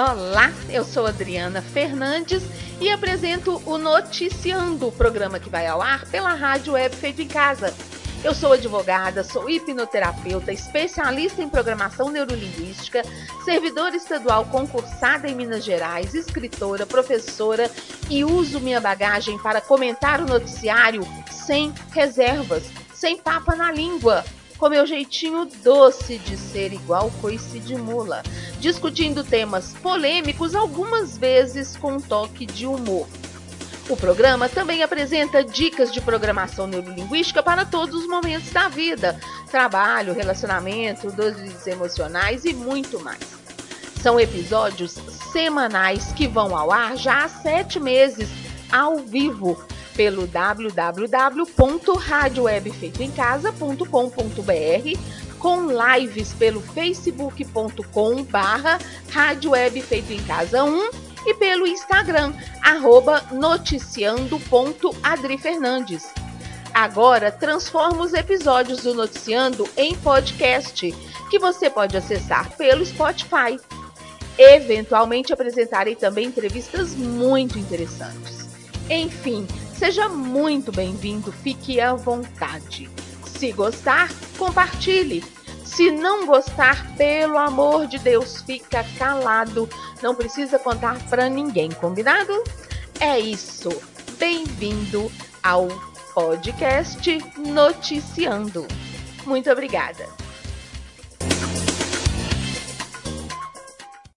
Olá, eu sou Adriana Fernandes e apresento o Noticiando, o programa que vai ao ar pela Rádio Web Feito em Casa. Eu sou advogada, sou hipnoterapeuta, especialista em programação neurolinguística, servidora estadual concursada em Minas Gerais, escritora, professora e uso minha bagagem para comentar o noticiário sem reservas, sem papa na língua com meu jeitinho doce de ser igual coice de mula, discutindo temas polêmicos, algumas vezes com um toque de humor. O programa também apresenta dicas de programação neurolinguística para todos os momentos da vida: trabalho, relacionamento, dores emocionais e muito mais. São episódios semanais que vão ao ar já há sete meses, ao vivo, pelo www.radiowebfeitoemcasa.com.br com lives pelo facebook.com barra Rádio Web Feito em Casa 1 e pelo Instagram, arroba noticiando.adrifernandes. Agora transforma os episódios do Noticiando em podcast, que você pode acessar pelo Spotify. Eventualmente apresentarei também entrevistas muito interessantes. Enfim, Seja muito bem-vindo, fique à vontade. Se gostar, compartilhe. Se não gostar, pelo amor de Deus, fica calado. Não precisa contar para ninguém, combinado? É isso. Bem-vindo ao podcast Noticiando. Muito obrigada.